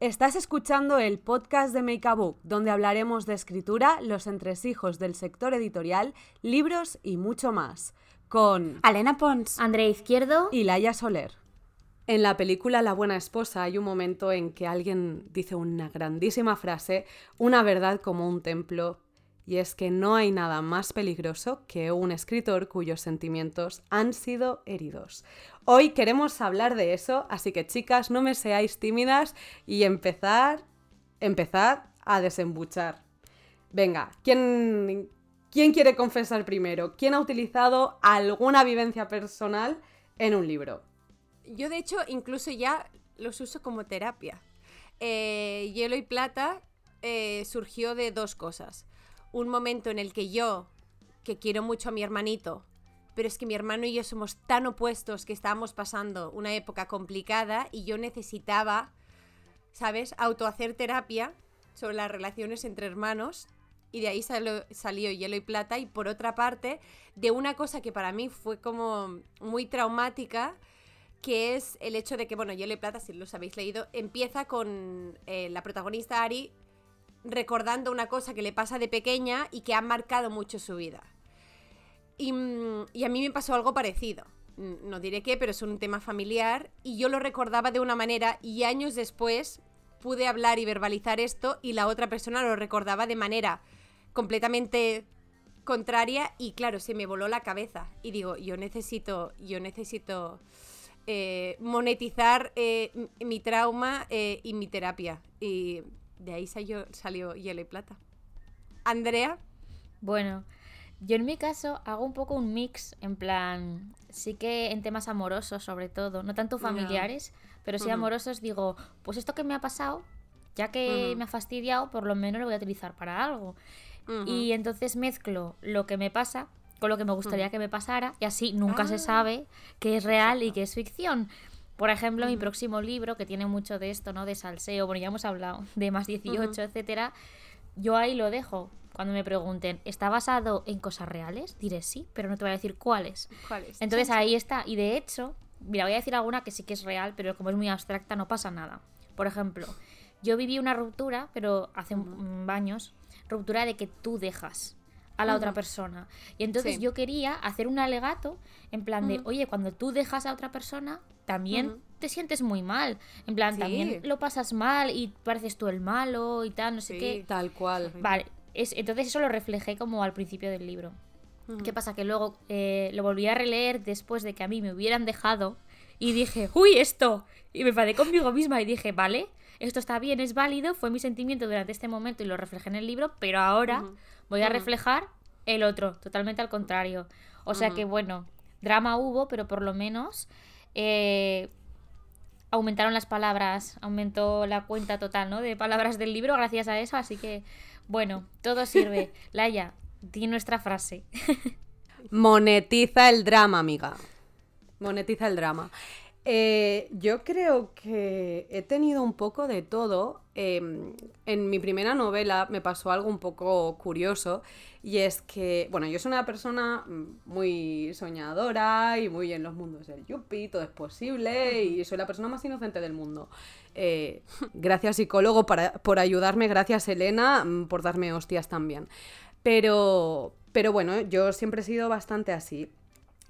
Estás escuchando el podcast de Make a Book, donde hablaremos de escritura, los entresijos del sector editorial, libros y mucho más. Con Alena Pons, André Izquierdo y Laia Soler. En la película La buena esposa hay un momento en que alguien dice una grandísima frase, una verdad como un templo, y es que no hay nada más peligroso que un escritor cuyos sentimientos han sido heridos. Hoy queremos hablar de eso, así que chicas, no me seáis tímidas y empezar, empezad a desembuchar. Venga, ¿quién, ¿quién quiere confesar primero? ¿Quién ha utilizado alguna vivencia personal en un libro? Yo de hecho incluso ya los uso como terapia. Eh, Hielo y Plata eh, surgió de dos cosas un momento en el que yo, que quiero mucho a mi hermanito, pero es que mi hermano y yo somos tan opuestos que estábamos pasando una época complicada y yo necesitaba, ¿sabes?, autohacer terapia sobre las relaciones entre hermanos y de ahí salió, Hielo y Plata y por otra parte de una cosa que para mí fue como muy traumática que es el hecho de que, bueno, Hielo y Plata, si los habéis leído, empieza con eh, la protagonista Ari recordando una cosa que le pasa de pequeña y que ha marcado mucho su vida. Y, mm, a mí me pasó algo parecido. No diré qué, pero es un tema familiar y yo lo recordaba de una manera y años después pude hablar y verbalizar esto y la otra persona lo recordaba de manera completamente contraria y claro, se me voló la cabeza y digo, yo necesito, yo necesito eh, monetizar eh, mi trauma eh, y mi terapia. Y de ahí salió, salió Hielo y Plata. Andrea. Bueno, yo en mi caso hago un poco un mix, en plan, sí que en temas amorosos sobre todo, no tanto familiares, pero sí amorosos, digo, pues esto que me ha pasado, ya que me ha fastidiado, por lo menos lo voy a utilizar para algo. Y entonces mezclo lo que me pasa con lo que me gustaría que me pasara y así nunca se ah. sabe qué es real y qué es ficción. Por ejemplo, mi próximo libro, que tiene mucho de esto, ¿no? De salseo, bueno, ya hemos hablado de más 18, etcétera. Yo ahí lo dejo. Cuando me pregunten, ¿está basado en cosas reales? Diré sí, pero no te voy a decir cuáles. ¿Cuáles? Entonces ahí está. Y de hecho, mira, voy a decir alguna que sí que es real, pero como es muy abstracta, no pasa nada. Por ejemplo, yo viví una ruptura, pero hace años, ruptura de que tú dejas a la otra persona. Y entonces yo quería hacer un alegato en plan de, oye, cuando tú dejas a otra persona, también te sientes muy mal. En plan, también lo pasas mal y pareces tú el malo y tal, no sé qué. Tal cual. Vale, es, entonces eso lo reflejé como al principio del libro. ¿Qué pasa? Que luego eh, lo volví a releer después de que a mí me hubieran dejado y dije, uy, esto. Y me enfadé conmigo misma y dije, vale, esto está bien, es válido, fue mi sentimiento durante este momento y lo reflejé en el libro, pero ahora voy a reflejar el otro, totalmente al contrario. O sea que bueno, drama hubo, pero por lo menos eh, aumentaron las palabras, aumentó la cuenta total, ¿no? De palabras del libro gracias a eso, así que, bueno, todo sirve. Laia, di nuestra frase. Monetiza el drama, amiga. Monetiza el drama. Eh, yo creo que he tenido un poco de todo. Em, en mi primera novela me pasó algo un poco curioso y es que, bueno, yo soy una persona muy soñadora y muy en los mundos del yuppie, todo es posible y soy la persona más inocente del mundo. Eh, gracias psicólogo por ayudarme, gracias Elena mm, por darme hostias también. Pero, pero bueno, yo siempre he sido bastante así.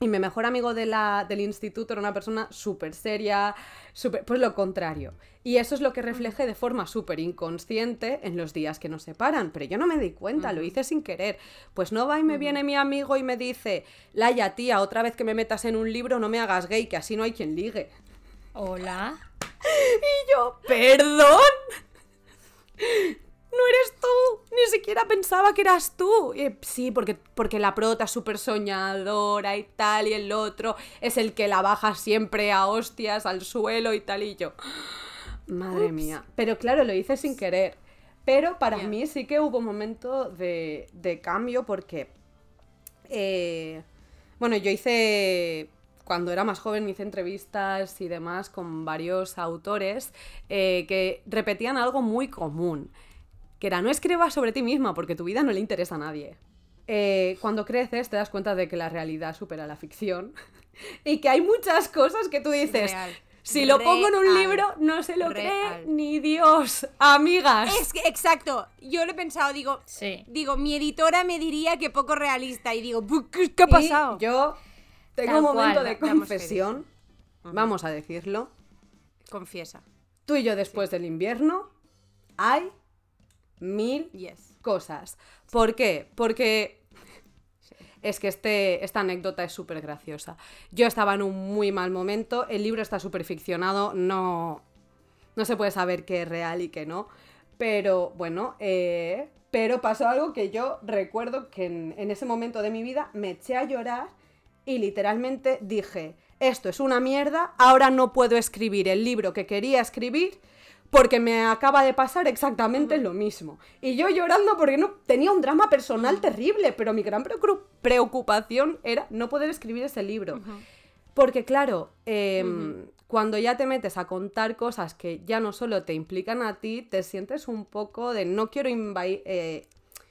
Y mi mejor amigo de la, del instituto era una persona súper seria, super, pues lo contrario. Y eso es lo que reflejé de forma súper inconsciente en los días que nos separan. Pero yo no me di cuenta, lo hice sin querer. Pues no va y me viene mi amigo y me dice, Laia, tía, otra vez que me metas en un libro no me hagas gay, que así no hay quien ligue. Hola. y yo, perdón siquiera pensaba que eras tú. sí, porque, porque la prota es súper soñadora y tal, y el otro es el que la baja siempre a hostias al suelo y tal, y yo. Madre mía. Pero claro, lo hice sin querer. Pero para mí sí que hubo un momento de, cambio porque. Eh, bueno, yo hice cuando era más joven hice entrevistas y demás con varios autores eh, que repetían algo muy común que era no escribas sobre ti misma porque tu vida no le interesa a nadie. Eh, cuando creces te das cuenta de que la realidad supera la ficción y que hay muchas cosas que tú dices, Si lo pongo en un libro, no se lo cree ni Dios. Amigas. Es que, exacto, yo lo he pensado, digo, Sí. digo, mi editora me diría que poco realista y digo, "Bu- ¿qué, ha pasado? Y yo tengo un momento cual, de confesión. Vamos a decirlo. Confiesa. Tú y yo después del invierno hay mil Yes. cosas. ¿Por qué? Porque es que este, esta anécdota es súper graciosa. Yo estaba en un muy mal momento, el libro está súper ficcionado, no, no se puede saber qué es real y qué no. Pero bueno, eh, pero pasó algo que yo recuerdo que en, en ese momento de mi vida me eché a llorar y literalmente dije, esto es una mierda, ahora no puedo escribir el libro que quería escribir porque me acaba de pasar exactamente lo mismo. Y yo llorando porque no tenía un drama personal terrible, pero mi gran preocu- preocupación era no poder escribir ese libro. Porque claro, em, cuando ya te metes a contar cosas que ya no solo te implican a ti, te sientes un poco de no quiero invadir,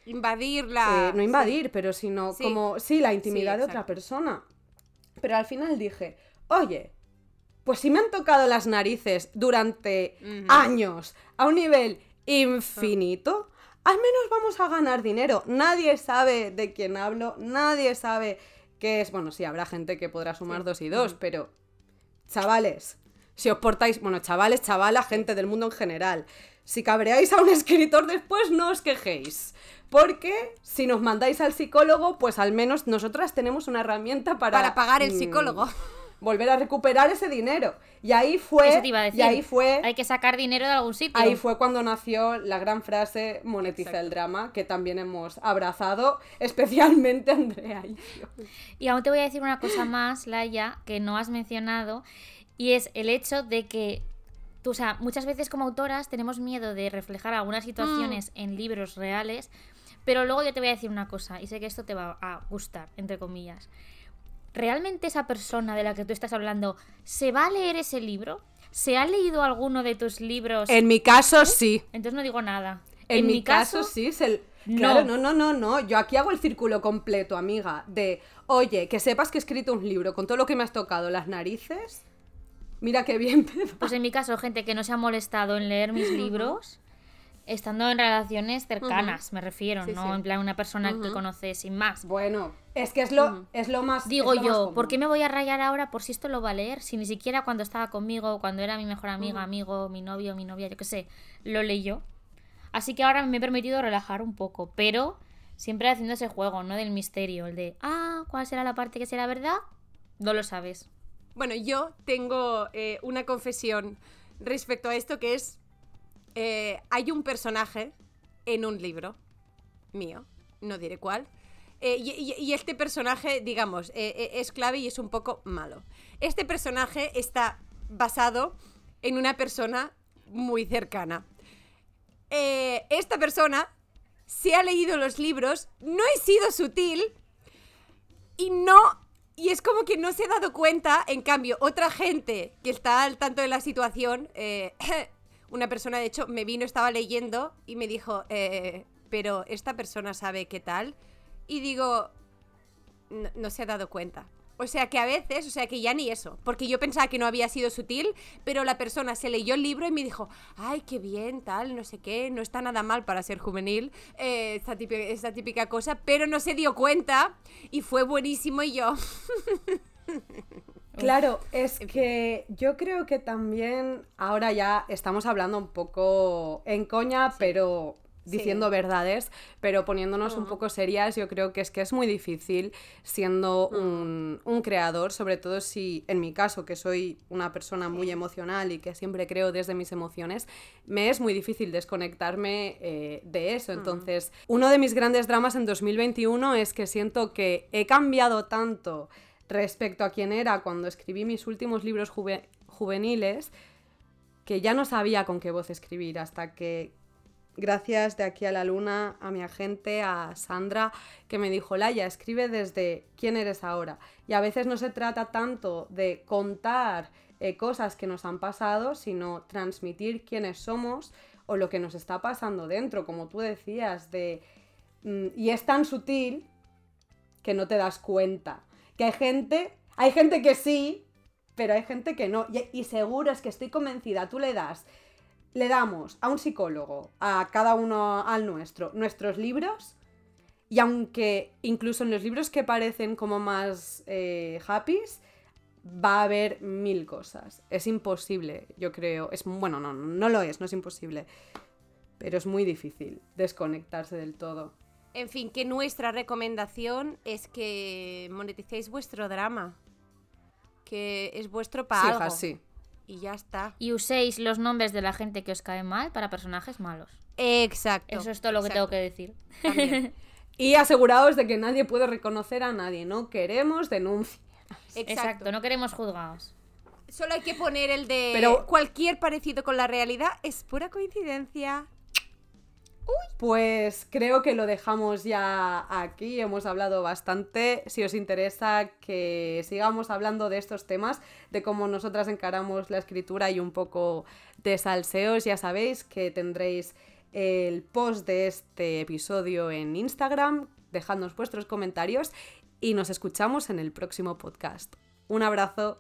Invadirla. no invadir, pero sino Sí. como, sí, la intimidad de otra persona. Pero al final dije, oye, pues si me han tocado las narices durante años a un nivel infinito, al menos vamos a ganar dinero. Nadie sabe de quién hablo, nadie sabe qué es. Bueno, sí, habrá gente que podrá sumar Sí. dos y dos, pero chavales, si os portáis, bueno, chavales, chavala, gente del mundo en general, si cabreáis a un escritor después, no os quejéis. Porque si nos mandáis al psicólogo, pues al menos nosotras tenemos una herramienta para... Para pagar el mm, psicólogo. Volver a recuperar ese dinero. Y ahí fue... Eso te iba a decir. Y ahí fue... Hay que sacar dinero de algún sitio. Ahí fue cuando nació la gran frase monetiza el drama, que también hemos abrazado, especialmente Andrea y yo. Y aún te voy a decir una cosa más, Laia, que no has mencionado, y es el hecho de que tú, o sea, muchas veces como autoras tenemos miedo de reflejar algunas situaciones en libros reales, pero luego yo te voy a decir una cosa, y sé que esto te va a gustar, entre comillas. ¿Realmente esa persona de la que tú estás hablando se va a leer ese libro? ¿Se ha leído alguno de tus libros? En mi caso, sí. Entonces no digo nada. En, mi caso, sí. no. Claro, no, no, no, no. Yo aquí hago el círculo completo, amiga. De, oye, que sepas que he escrito un libro con todo lo que me has tocado las narices. Mira qué bien. Pues en mi caso, gente que no se ha molestado en leer mis libros, estando en relaciones cercanas, me refiero, Sí, no sí. en plan una persona que conoces sin más. Bueno, es que es lo, es lo más. Digo es lo más yo, común. ¿por qué me voy a rayar ahora por si esto lo va a leer? Si ni siquiera cuando estaba conmigo, cuando era mi mejor amiga, amigo, mi novio, mi novia, yo qué sé, lo leyó. Así que ahora me he permitido relajar un poco, pero siempre haciendo ese juego, ¿no? Del misterio, el de, ah, ¿cuál será la parte que será verdad? No lo sabes. Bueno, yo tengo eh, una confesión respecto a esto que es, eh, hay un personaje en un libro mío, no diré cuál, eh, y, este personaje, digamos, eh, es clave y es un poco malo. Este personaje está basado en una persona muy cercana. Esta persona se ha leído los libros, no he sido sutil, y no. Y es como que no se ha dado cuenta, en cambio, otra gente que está al tanto de la situación, una persona de hecho me vino, estaba leyendo y me dijo, eh, pero esta persona sabe qué tal. Y digo, no, se ha dado cuenta. O sea que a veces, o sea que ya ni eso, porque yo pensaba que no había sido sutil, pero la persona se leyó el libro y me dijo, ay, qué bien, tal, no sé qué, no está nada mal para ser juvenil, eh, esta típica cosa, pero no se dio cuenta y fue buenísimo y yo, Claro, es que yo creo que también ahora ya estamos hablando un poco en coña, pero diciendo verdades, pero poniéndonos un poco serias, yo creo que es que es muy difícil siendo un, un creador, sobre todo si en mi caso, que soy una persona muy emocional y que siempre creo desde mis emociones, me es muy difícil desconectarme eh, de eso. Entonces, uno de mis grandes dramas en 2021 es que siento que he cambiado tanto respecto a quién era cuando escribí mis últimos libros juve- juveniles, que ya no sabía con qué voz escribir hasta que, gracias de aquí a la luna, a mi agente, a Sandra, que me dijo, Laia, escribe desde quién eres ahora. Y a veces no se trata tanto de contar eh, cosas que nos han pasado, sino transmitir quiénes somos o lo que nos está pasando dentro, como tú decías, de... mm, y es tan sutil que no te das cuenta. Que hay gente, hay gente que sí, pero hay gente que no. Y, seguro es que estoy convencida, tú le das, le damos a un psicólogo, a cada uno al nuestro, nuestros libros. Y aunque incluso en los libros que parecen como más eh, happies, va a haber mil cosas. Es imposible, yo creo. Es, bueno, no, no lo es, no es imposible. Pero es muy difícil desconectarse del todo. En fin, que nuestra recomendación es que moneticéis vuestro drama. Que es vuestro para Sí, sí. Y ya está. Y uséis los nombres de la gente que os cae mal para personajes malos. Exacto. Eso es todo lo que exacto. tengo que decir. También. Y aseguraos de que nadie puede reconocer a nadie. No queremos denuncia. Exacto. Exacto, no queremos juzgados. Solo hay que poner el de Pero- cualquier parecido con la realidad es pura coincidencia. Pues creo que lo dejamos ya aquí, hemos hablado bastante. Si os interesa que sigamos hablando de estos temas, de cómo nosotras encaramos la escritura y un poco de salseos, ya sabéis que tendréis el post de este episodio en Instagram, dejadnos vuestros comentarios y nos escuchamos en el próximo podcast. Un abrazo.